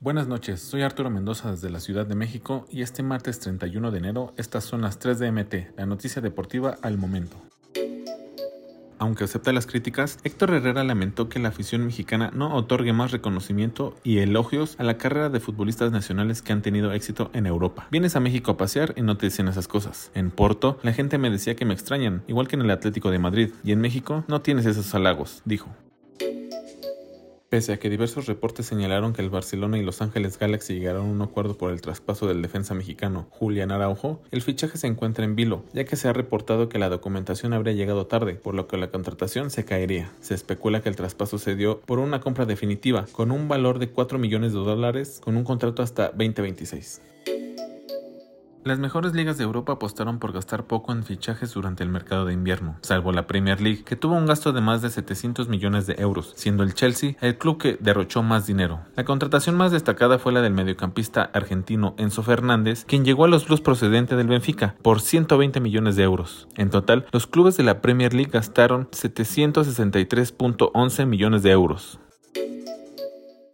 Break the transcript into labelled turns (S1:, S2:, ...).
S1: Buenas noches, soy Arturo Mendoza desde la Ciudad de México y este martes 31 de enero estas son las 3 de MT, la noticia deportiva al momento. Aunque acepta las críticas, Héctor Herrera lamentó que la afición mexicana no otorgue más reconocimiento y elogios a la carrera de futbolistas nacionales que han tenido éxito en Europa. Vienes a México a pasear y no te dicen esas cosas. En Porto, la gente me decía que me extrañan, igual que en el Atlético de Madrid, y en México no tienes esos halagos, dijo. Pese a que diversos reportes señalaron que el Barcelona y Los Ángeles Galaxy llegaron a un acuerdo por el traspaso del defensa mexicano Julián Araujo, el fichaje se encuentra en vilo, ya que se ha reportado que la documentación habría llegado tarde, por lo que la contratación se caería. Se especula que el traspaso se dio por una compra definitiva, con un valor de 4 millones de dólares, con un contrato hasta 2026. Las mejores ligas de Europa apostaron por gastar poco en fichajes durante el mercado de invierno, salvo la Premier League, que tuvo un gasto de más de 700 millones de euros, siendo el Chelsea el club que derrochó más dinero. La contratación más destacada fue la del mediocampista argentino Enzo Fernández, quien llegó a los Blues procedente del Benfica por 120 millones de euros. En total, los clubes de la Premier League gastaron 763.11 millones de euros.